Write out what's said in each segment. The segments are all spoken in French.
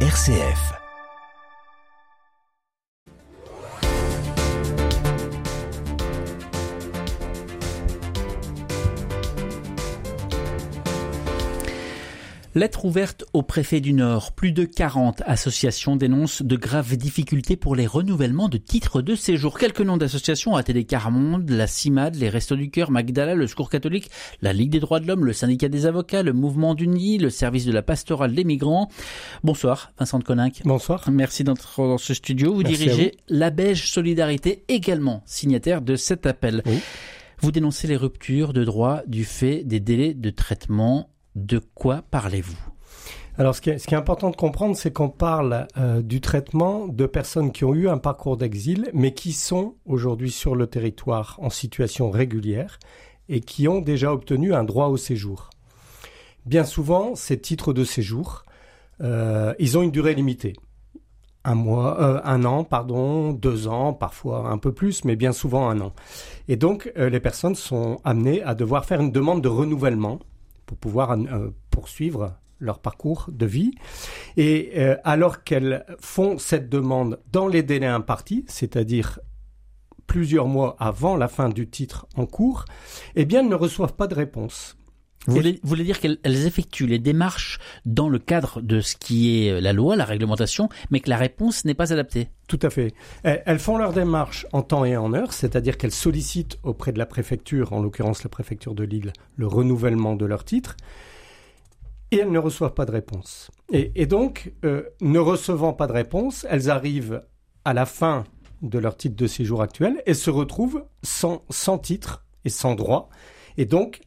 RCF. Lettre ouverte au préfet du Nord. Plus de 40 associations dénoncent de graves difficultés pour les renouvellements de titres de séjour. Quelques noms d'associations ATD Carmonde, la CIMAD, les Restos du Cœur, Magdala, le Secours catholique, la Ligue des droits de l'homme, le Syndicat des avocats, le Mouvement du Nid, le Service de la pastorale des migrants. Bonsoir, Vincent de Coninck. Bonsoir. Merci d'être dans ce studio. Vous Merci dirigez la Beige Solidarité, également signataire de cet appel. Oui. Vous dénoncez les ruptures de droits du fait des délais de traitement. De quoi parlez-vous? Alors, ce qui, est, important de comprendre, c'est qu'on parle euh, du traitement de personnes qui ont eu un parcours d'exil, mais qui sont aujourd'hui sur le territoire en situation régulière et qui ont déjà obtenu un droit au séjour. Bien souvent, ces titres de séjour, euh, ils ont une durée limitée. Un mois, euh, un an, pardon, deux ans, parfois un peu plus, mais bien souvent un an. Et donc, les personnes sont amenées à devoir faire une demande de renouvellement pour pouvoir euh, poursuivre leur parcours de vie. Et euh, alors qu'elles font cette demande dans les délais impartis, c'est-à-dire plusieurs mois avant la fin du titre en cours, eh bien, elles ne reçoivent pas de réponse. Vous voulez, vous voulez dire qu'elles elles effectuent les démarches dans le cadre de ce qui est la loi, la réglementation, mais que la réponse n'est pas adaptée Tout à fait. Elles font leur démarche en temps et en heure, c'est-à-dire qu'elles sollicitent auprès de la préfecture, en l'occurrence la préfecture de Lille, le renouvellement de leur titre, et elles ne reçoivent pas de réponse. Et, et donc, euh, ne recevant pas de réponse, elles arrivent à la fin de leur titre de séjour actuel et se retrouvent sans, sans titre et sans droit, et donc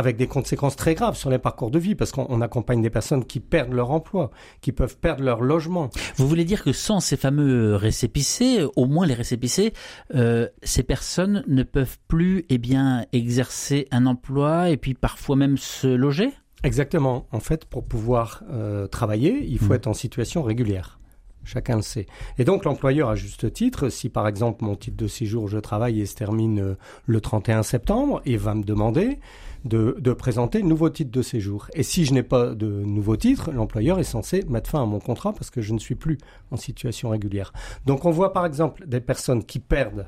avec des conséquences très graves sur les parcours de vie, parce qu'on on accompagne des personnes qui perdent leur emploi, qui peuvent perdre leur logement. Vous voulez dire que sans ces fameux récépissés, au moins les récépissés, euh, ces personnes ne peuvent plus eh bien, exercer un emploi et puis parfois même se loger? Exactement. En fait, pour pouvoir euh, travailler, il faut Mmh. être en situation régulière. Chacun le sait. Et donc l'employeur, à juste titre, si par exemple mon titre de séjour, je travaille et se termine euh, le 31 septembre, il va me demander de, présenter un nouveau titre de séjour. Et si je n'ai pas de nouveau titre, l'employeur est censé mettre fin à mon contrat parce que je ne suis plus en situation régulière. Donc on voit par exemple des personnes qui perdent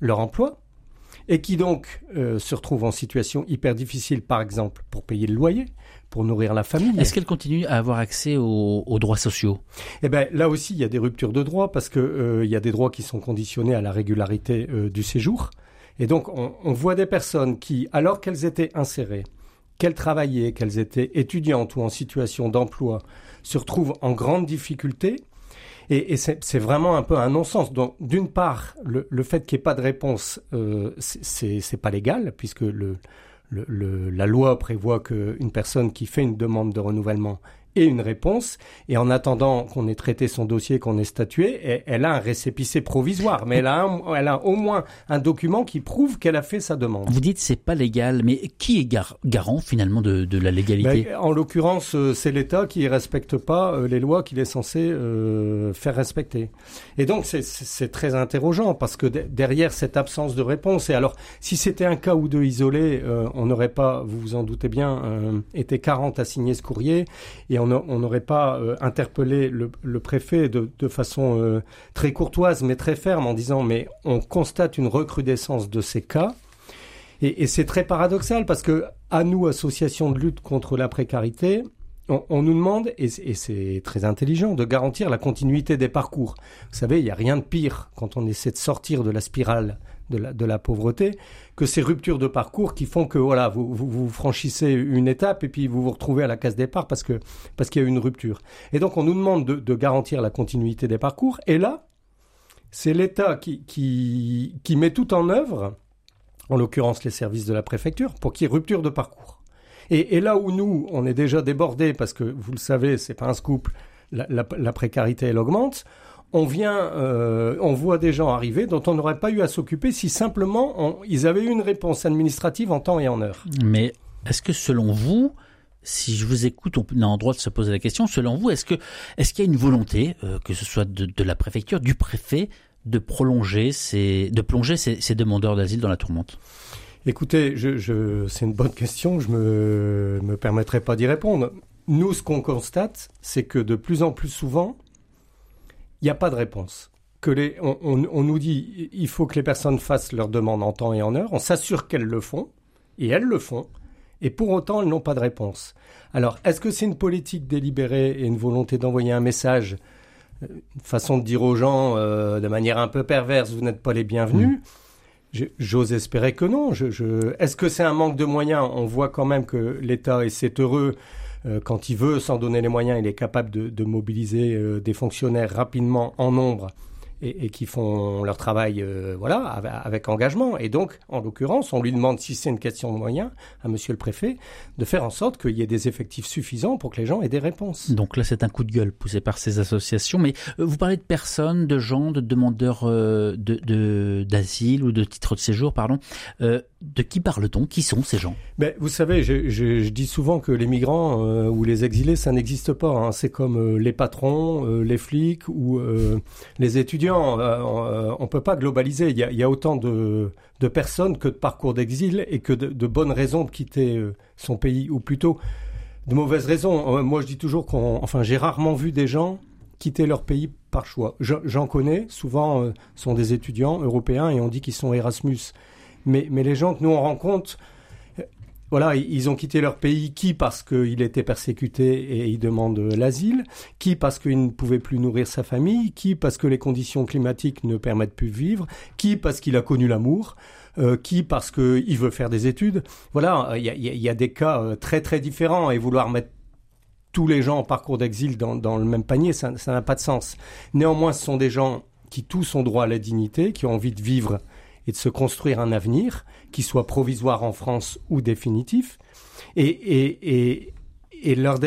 leur emploi et qui donc euh, se retrouvent en situation hyper difficile, par exemple, pour payer le loyer, pour nourrir la famille. Est-ce qu'elles continuent à avoir accès aux, aux droits sociaux? Eh ben là aussi, il y a des ruptures de droits parce que euh, il y a des droits qui sont conditionnés à la régularité euh, du séjour. Et donc, on, on voit des personnes qui, alors qu'elles étaient insérées, qu'elles travaillaient, qu'elles étaient étudiantes ou en situation d'emploi, se retrouvent en grande difficulté. Et, et c'est vraiment un peu un non-sens. Donc, d'une part, le, le fait qu'il n'y ait pas de réponse, euh, c'est pas légal puisque le, le, le- la loi prévoit qu'une personne qui fait une demande de renouvellement ait une réponse, et en attendant qu'on ait traité son dossier, qu'on ait statué, elle, a un récépissé provisoire, mais elle a, un- elle a au moins un document qui prouve qu'elle a fait sa demande. Vous dites c'est pas légal, mais qui est gar- garant finalement de, de la légalité? Ben, en l'occurrence, euh, c'est l'État qui ne respecte pas euh, les lois qu'il est censé euh, faire respecter. Et donc, c'est- très interrogeant parce que de- derrière cette absence de réponse, et alors, si c'était un cas ou deux isolé, euh, on n'aurait pas, vous vous en doutez bien, euh, été 40 à signer ce courrier et on n'aurait pas euh, interpellé le, préfet de, façon euh, très courtoise mais très ferme en disant mais on constate une recrudescence de ces cas. Et, c'est très paradoxal parce que à nous, associations de lutte contre la précarité, on, nous demande, et, et c'est très intelligent, de garantir la continuité des parcours. Vous savez, il n'y a rien de pire quand on essaie de sortir de la spirale de la, pauvreté que ces ruptures de parcours qui font que voilà, vous, vous, franchissez une étape et puis vous vous retrouvez à la case départ parce que parce qu'il y a une rupture. Et donc on nous demande de, garantir la continuité des parcours. Et là, c'est l'État qui, qui, met tout en œuvre en l'occurrence les services de la préfecture, pour qu'il y ait rupture de parcours. Et, et là où nous, on est déjà débordés, parce que vous le savez, c'est pas un scoop, la, la, la précarité elle augmente, on vient, euh, on voit des gens arriver dont on n'aurait pas eu à s'occuper si simplement on- ils avaient eu une réponse administrative en temps et en heure. Mais est-ce que selon vous, si je vous écoute, on a en droit de se poser la question, selon vous, est-ce que est-ce qu'il y a une volonté, euh, que ce soit de, de la préfecture, du préfet, de prolonger ces, de plonger ces, ces demandeurs d'asile dans la tourmente? Écoutez, je, je, c'est une bonne question, je me, me permettrai pas d'y répondre. nous, ce qu'on constate, c'est que de plus en plus souvent, n'y a pas de réponse. Que les, on, on, nous dit il faut que les personnes fassent leur demande en temps et en heure. On s'assure qu'elles le font, et elles le font. Et pour autant, elles n'ont pas de réponse. Alors, est-ce que c'est une politique délibérée et une volonté d'envoyer un message, euh, une façon de dire aux gens euh, de manière un peu perverse, vous n'êtes pas les bienvenus? J'ose espérer que non. Je, je... Est-ce que c'est un manque de moyens? On voit quand même que l'État, et c'est heureux, euh, quand il veut s'en donner les moyens, il est capable de, de mobiliser euh, des fonctionnaires rapidement en nombre et, et qui font leur travail euh, voilà avec, engagement. Et donc, en l'occurrence, on lui demande si c'est une question de moyens à Monsieur le Préfet de faire en sorte qu'il y ait des effectifs suffisants pour que les gens aient des réponses. Donc là, c'est un coup de gueule poussé par ces associations. Mais euh, vous parlez de personnes, de gens, de demandeurs euh, de d'asile ou de titres de séjour, pardon. Euh, de qui parle-t-on? Qui sont ces gens? Mais Vous savez, je, dis souvent que les migrants euh, ou les exilés, ça n'existe pas. Hein. C'est comme euh, les patrons, euh, les flics ou les étudiants. on ne peut pas globaliser. Il y a, autant de, personnes que de parcours d'exil et que de, de, bonnes raisons de quitter son pays, ou plutôt de mauvaises raisons. moi, je dis toujours qu'on... Enfin, j'ai rarement vu des gens quitter leur pays par choix. J'en connais, souvent sont des étudiants européens et on dit qu'ils sont Erasmus. Mais, les gens que nous on rencontre, euh, voilà, ils ont quitté leur pays, qui parce qu'il était persécuté et il demande l'asile, qui parce qu'il ne pouvait plus nourrir sa famille, qui parce que les conditions climatiques ne permettent plus de vivre, qui parce qu'il a connu l'amour, euh, qui parce qu'il veut faire des études. Voilà, il y a, des cas euh, très très différents et vouloir mettre tous les gens en parcours d'exil dans, le même panier, ça n'a pas de sens. Néanmoins, ce sont des gens qui tous ont droit à la dignité, qui ont envie de vivre et de se construire un avenir qui soit provisoire en France ou définitif. Et, et, et, leurs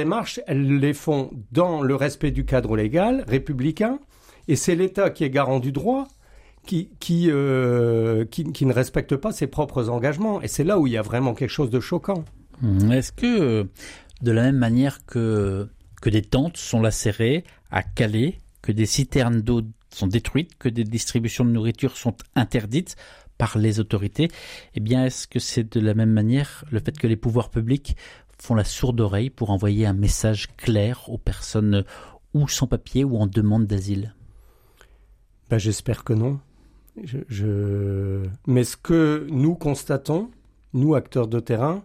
elles les font dans le respect du cadre légal républicain, et c'est l'État qui est garant du droit. Qui, qui, euh, qui, ne respecte pas ses propres engagements. Et c'est là où il y a vraiment quelque chose de choquant. Mmh. Est-ce que, de la même manière que, que des tentes sont lacérées à Calais, que des citernes d'eau sont détruites, que des distributions de nourriture sont interdites par les autorités, eh bien, est-ce que c'est de la même manière le fait que les pouvoirs publics font la sourde oreille pour envoyer un message clair aux personnes ou sans papier ou en demande d'asile? Ben, J'espère que non. Mais ce que nous constatons, nous acteurs de terrain,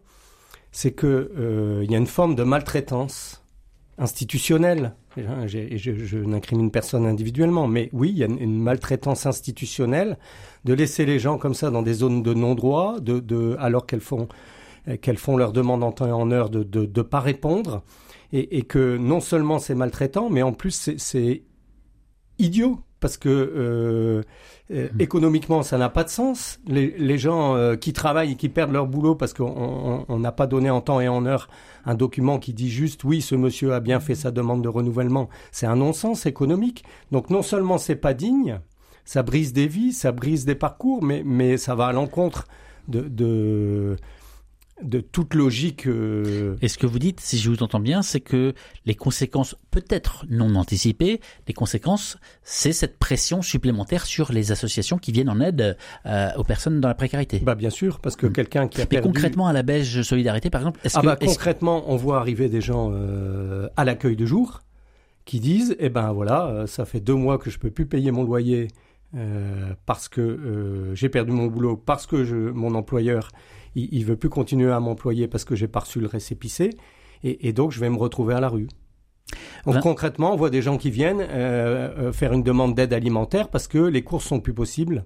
c'est qu'il euh, y a une forme de maltraitance institutionnelle je, je, je n'incrimine personne individuellement, mais oui, il y a une, maltraitance institutionnelle de laisser les gens comme ça dans des zones de non-droit, de, de, alors qu'elles font, qu'elles font leur demande en temps et en heure de ne de, de pas répondre, et, et, que non seulement c'est maltraitant, mais en plus c'est idiot parce que euh, euh, mmh. économiquement ça n'a pas de sens. Les, les gens euh, qui travaillent et qui perdent leur boulot parce qu'on n'a pas donné en temps et en heure un document qui dit juste oui ce monsieur a bien fait sa demande de renouvellement, c'est un non-sens économique. Donc non seulement c'est pas digne, ça brise des vies, ça brise des parcours, mais mais ça va à l'encontre de, de de toute logique. Euh... Et ce que vous dites, si je vous entends bien, c'est que les conséquences, peut-être non anticipées, les conséquences, c'est cette pression supplémentaire sur les associations qui viennent en aide euh, aux personnes dans la précarité. Bah bien sûr, parce que mmh. quelqu'un qui a Mais concrètement à la Belge Solidarité, par exemple, est-ce ah que, bah, concrètement, on voit arriver des gens euh, à l'accueil de jour qui disent, eh ben voilà, ça fait deux mois que je peux plus payer mon loyer. Parce que j'ai perdu mon boulot, parce que je, mon employeur il, il veut plus continuer à m'employer parce que j'ai pas reçu le récépissé, et, et, donc je vais me retrouver à la rue. Donc ben... concrètement, on voit des gens qui viennent euh, euh, faire une demande d'aide alimentaire parce que les courses sont plus possibles.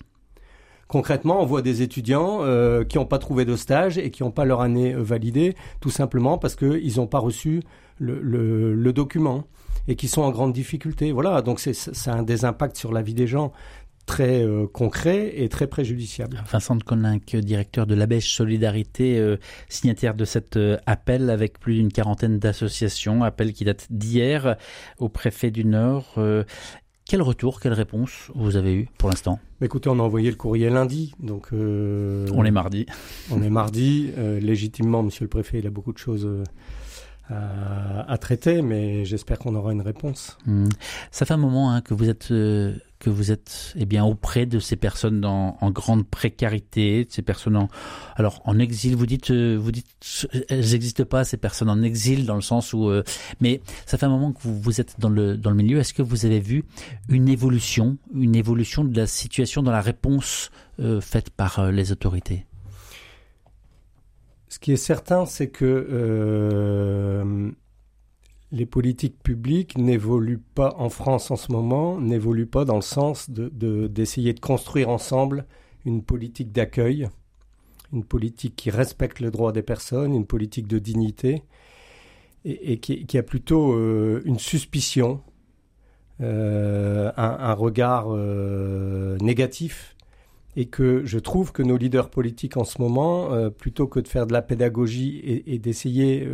Concrètement, on voit des étudiants euh, qui n'ont pas trouvé de stage et qui n'ont pas leur année validée, tout simplement parce qu'ils n'ont pas reçu le, le, le, document et qui sont en grande difficulté. Voilà, donc c'est ça a un des impacts sur la vie des gens très euh, concret et très préjudiciable. Vincent de Coninck, directeur de l'Abèche Solidarité, euh, signataire de cet euh, appel avec plus d'une quarantaine d'associations, appel qui date d'hier au préfet du Nord. Quel retour, quelle réponse vous avez eu pour l'instant? Écoutez, on a envoyé le courrier lundi, donc on est mardi. On est mardi, légitimement, Monsieur le Préfet, il a beaucoup de choses à, à, traiter, mais j'espère qu'on aura une réponse. Mmh. Ça fait un moment hein, que vous êtes que vous êtes eh bien auprès de ces personnes en, en grande précarité, de ces personnes en alors en exil. Vous dites euh, vous dites elles n'existent pas ces personnes en exil dans le sens où euh, mais ça fait un moment que vous, vous êtes dans le dans le milieu. Est-ce que vous avez vu une évolution une évolution de la situation dans la réponse euh, faite par les autorités? Ce qui est certain, c'est que les politiques publiques n'évoluent pas en France en ce moment, n'évoluent pas dans le sens d'essayer de, construire ensemble une politique d'accueil, une politique qui respecte le droit des personnes, une politique de dignité, et, qui, a plutôt euh, une suspicion, euh, un, regard euh, négatif et que je trouve que nos leaders politiques en ce moment, plutôt que de faire de la pédagogie et, d'essayer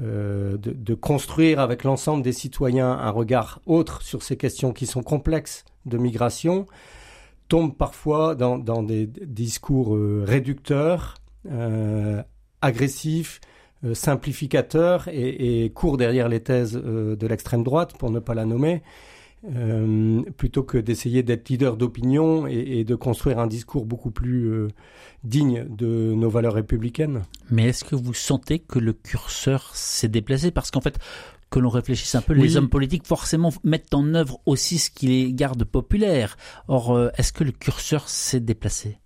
de, de, construire avec l'ensemble des citoyens un regard autre sur ces questions qui sont complexes de migration, tombent parfois dans, des discours euh, réducteurs, euh, agressifs, simplificateurs et, courent derrière les thèses de l'extrême droite, pour ne pas la nommer. Euh, plutôt que d'essayer d'être leader d'opinion et, et, de construire un discours beaucoup plus euh, digne de nos valeurs républicaines. Mais est-ce que vous sentez que le curseur s'est déplacé? Parce qu'en fait, que l'on réfléchisse un peu, oui. les hommes politiques forcément mettent en œuvre aussi ce qui les garde populaires. Or, euh, est-ce que le curseur s'est déplacé?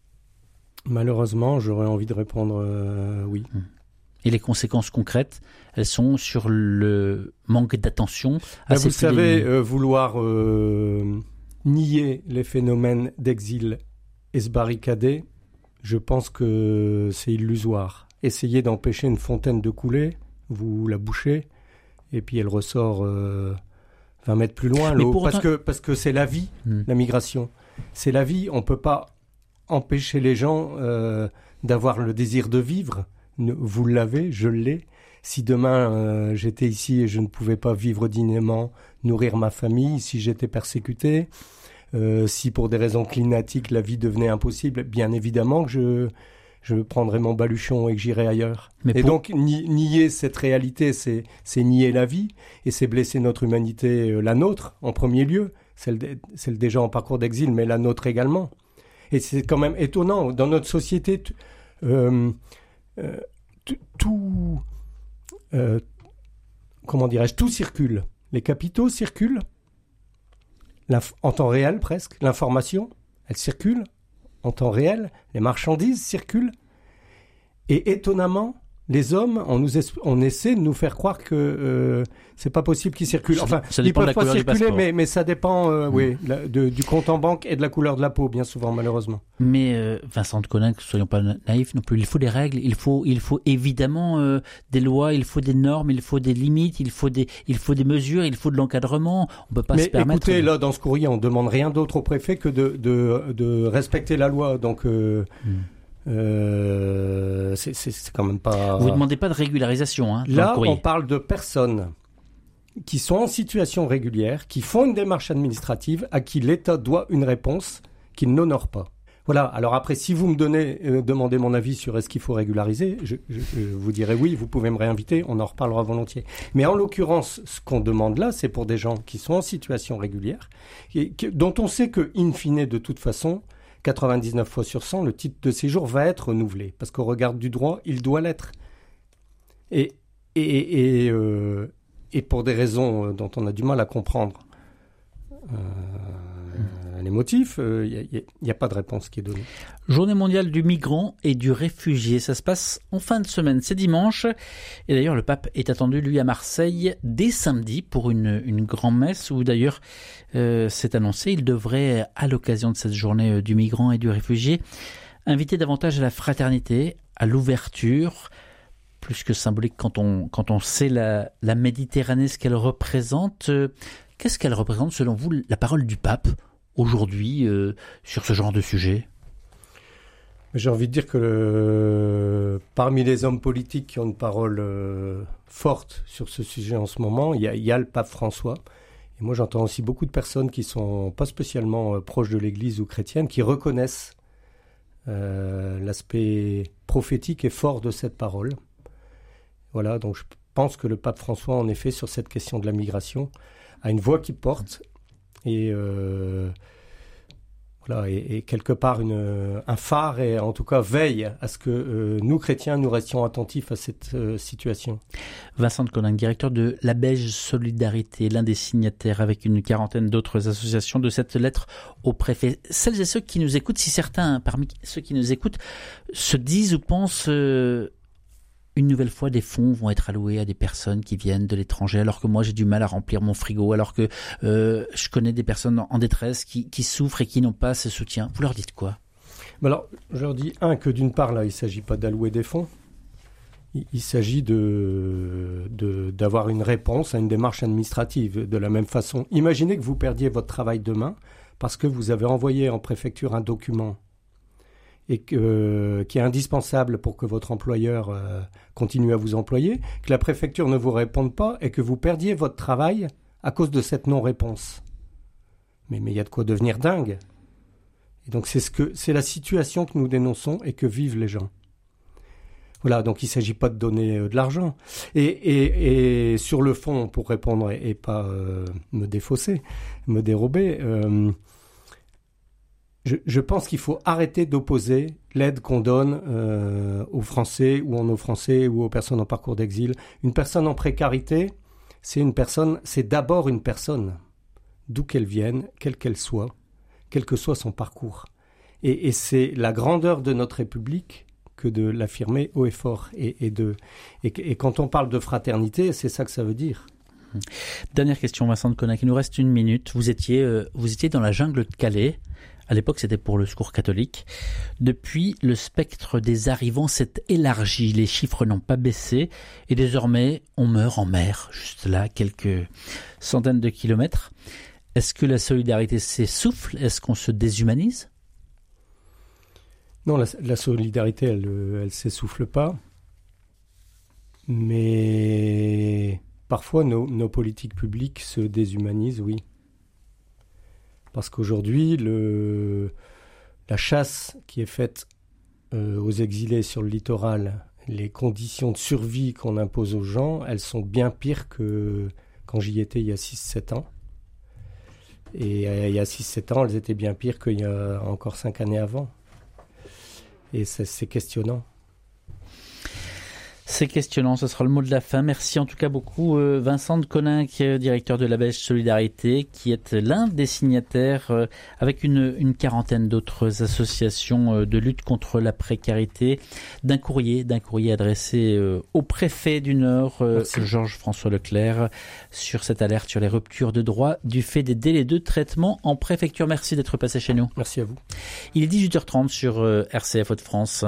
Malheureusement, j'aurais envie de répondre euh, oui. Hum. Et les conséquences concrètes, elles sont sur le manque d'attention. Vous savez, euh, vouloir euh, nier les phénomènes d'exil et se barricader, je pense que c'est illusoire. Essayez d'empêcher une fontaine de couler, vous la bouchez, et puis elle ressort euh, 20 mètres plus loin l'eau. Parce que parce que c'est la vie, hmm. la migration. C'est la vie. On peut pas empêcher les gens euh, d'avoir le désir de vivre vous l'avez, je l'ai. Si demain euh, j'étais ici et je ne pouvais pas vivre dignement, nourrir ma famille, si j'étais persécuté, euh, si pour des raisons climatiques la vie devenait impossible, bien évidemment que je, je prendrais mon baluchon et que j'irais ailleurs. Mais et pour... donc ni, nier cette réalité, c'est nier la vie et c'est blesser notre humanité, euh, la nôtre en premier lieu, celle, de, celle des gens en parcours d'exil, mais la nôtre également. Et c'est quand même étonnant dans notre société. Euh, euh, tout, euh, comment dirais-je, tout circule. Les capitaux circulent en temps réel presque. L'information, elle circule en temps réel. Les marchandises circulent. Et étonnamment, les hommes, on, nous on essaie de nous faire croire que euh, c'est pas possible qu'ils circulent. Enfin, ça ils peuvent pas circuler, mais, mais ça dépend, euh, mmh. oui, la, de, du compte en banque et de la couleur de la peau, bien souvent, malheureusement. Mais euh, Vincent de Conin, soyons pas naïfs non plus. Il faut des règles, il faut, il faut évidemment euh, des lois, il faut des normes, il faut des limites, il faut des, il faut des mesures, il faut de l'encadrement. On peut pas mais se permettre. Écoutez, là, dans ce courrier, on demande rien d'autre au préfet que de, de, de respecter la loi. Donc. Mmh. Euh, c'est quand même pas. Vous ne demandez pas de régularisation, hein, Là, on parle de personnes qui sont en situation régulière, qui font une démarche administrative, à qui l'État doit une réponse qu'il n'honore pas. Voilà. Alors après, si vous me donnez, euh, demandez mon avis sur est-ce qu'il faut régulariser, je, je, je, vous dirai oui. Vous pouvez me réinviter, on en reparlera volontiers. Mais en l'occurrence, ce qu'on demande là, c'est pour des gens qui sont en situation régulière, et, qui, dont on sait que, in fine, de toute façon, 99 fois sur 100, le titre de séjour va être renouvelé. Parce qu'au regard du droit, il doit l'être. Et, et, et, euh, pour des raisons euh, dont on a du mal à comprendre euh, les motifs, il euh, n'y a, pas de réponse qui est donnée. Journée mondiale du migrant et du réfugié. Ça se passe en fin de semaine, c'est dimanche. Et d'ailleurs, le pape est attendu, lui, à Marseille dès samedi pour une, une grande messe où d'ailleurs euh, c'est annoncé, il devrait, à l'occasion de cette journée euh, du migrant et du réfugié, inviter davantage à la fraternité, à l'ouverture, plus que symbolique quand on, sait la Méditerranée, ce qu'elle représente. Qu'est-ce qu'elle représente selon vous, la parole du pape? Aujourd'hui euh, sur ce genre de sujet J'ai envie de dire que le... parmi les hommes politiques qui ont une parole euh, forte sur ce sujet en ce moment, il y, a le pape François. Et moi, j'entends aussi beaucoup de personnes qui sont pas spécialement euh, proches de l'Église ou chrétiennes, qui reconnaissent euh, l'aspect prophétique et fort de cette parole. Voilà, donc je pense que le pape François, en effet, sur cette question de la migration, a une voix qui porte et voilà, et, quelque part une, un phare et en tout cas veille à ce que euh, nous chrétiens nous restions attentifs à cette euh, situation. Vincent de Colin, directeur de la Belge Solidarité, l'un des signataires avec une quarantaine d'autres associations de cette lettre au préfet. Celles et ceux qui nous écoutent, si certains parmi ceux qui nous écoutent se disent ou pensent euh, une nouvelle fois, des fonds vont être alloués à des personnes qui viennent de l'étranger, alors que moi j'ai du mal à remplir mon frigo, alors que euh, je connais des personnes en détresse qui, souffrent et qui n'ont pas ce soutien. Vous leur dites quoi? Alors, je leur dis, un, que d'une part, là, il ne s'agit pas d'allouer des fonds. Il, s'agit de, d'avoir une réponse à une démarche administrative. De la même façon, imaginez que vous perdiez votre travail demain parce que vous avez envoyé en préfecture un document et que, qui est indispensable pour que votre employeur euh, continue à vous employer, que la préfecture ne vous réponde pas et que vous perdiez votre travail à cause de cette non-réponse. Mais il y a de quoi devenir dingue. Et donc c'est ce la situation que nous dénonçons et que vivent les gens. Voilà, donc il ne s'agit pas de donner euh, de l'argent. Et, et, sur le fond, pour répondre et, pas euh, me défausser, me dérober, je, pense qu'il faut arrêter d'opposer l'aide qu'on donne euh, aux Français ou en aux Français ou aux personnes en parcours d'exil. Une personne en précarité, c'est une personne, c'est d'abord une personne, d'où qu'elle vienne, quelle qu'elle soit, quel que soit son parcours. Et, c'est la grandeur de notre République que de l'affirmer haut et fort. Et, de, et, quand on parle de fraternité, c'est ça que ça veut dire. Dernière question, Vincent de Connac. Il nous reste une minute. Vous étiez, euh, vous étiez dans la jungle de Calais. À l'époque, c'était pour le secours catholique. Depuis, le spectre des arrivants s'est élargi, les chiffres n'ont pas baissé, et désormais, on meurt en mer, juste là, quelques centaines de kilomètres. Est-ce que la solidarité s'essouffle? Est-ce qu'on se déshumanise? Non, la, solidarité, elle ne s'essouffle pas. Mais parfois, nos politiques publiques se déshumanisent, oui. Parce qu'aujourd'hui, la chasse qui est faite euh, aux exilés sur le littoral, les conditions de survie qu'on impose aux gens, elles sont bien pires que quand j'y étais il y a 6-7 ans. Et euh, il y a 6-7 ans, elles étaient bien pires qu'il y a encore 5 années avant. Et c'est questionnant. C'est questionnant, ce sera le mot de la fin. Merci en tout cas beaucoup euh, Vincent de Coninck, directeur de la Belge Solidarité, qui est l'un des signataires euh, avec une, quarantaine d'autres associations euh, de lutte contre la précarité d'un courrier, d'un courrier adressé au préfet du Nord, Georges François Leclerc, sur cette alerte sur les ruptures de droit du fait des délais de traitement en préfecture. Merci d'être passé chez nous. Merci à vous. Il est 18h30 sur RCF Haute-France.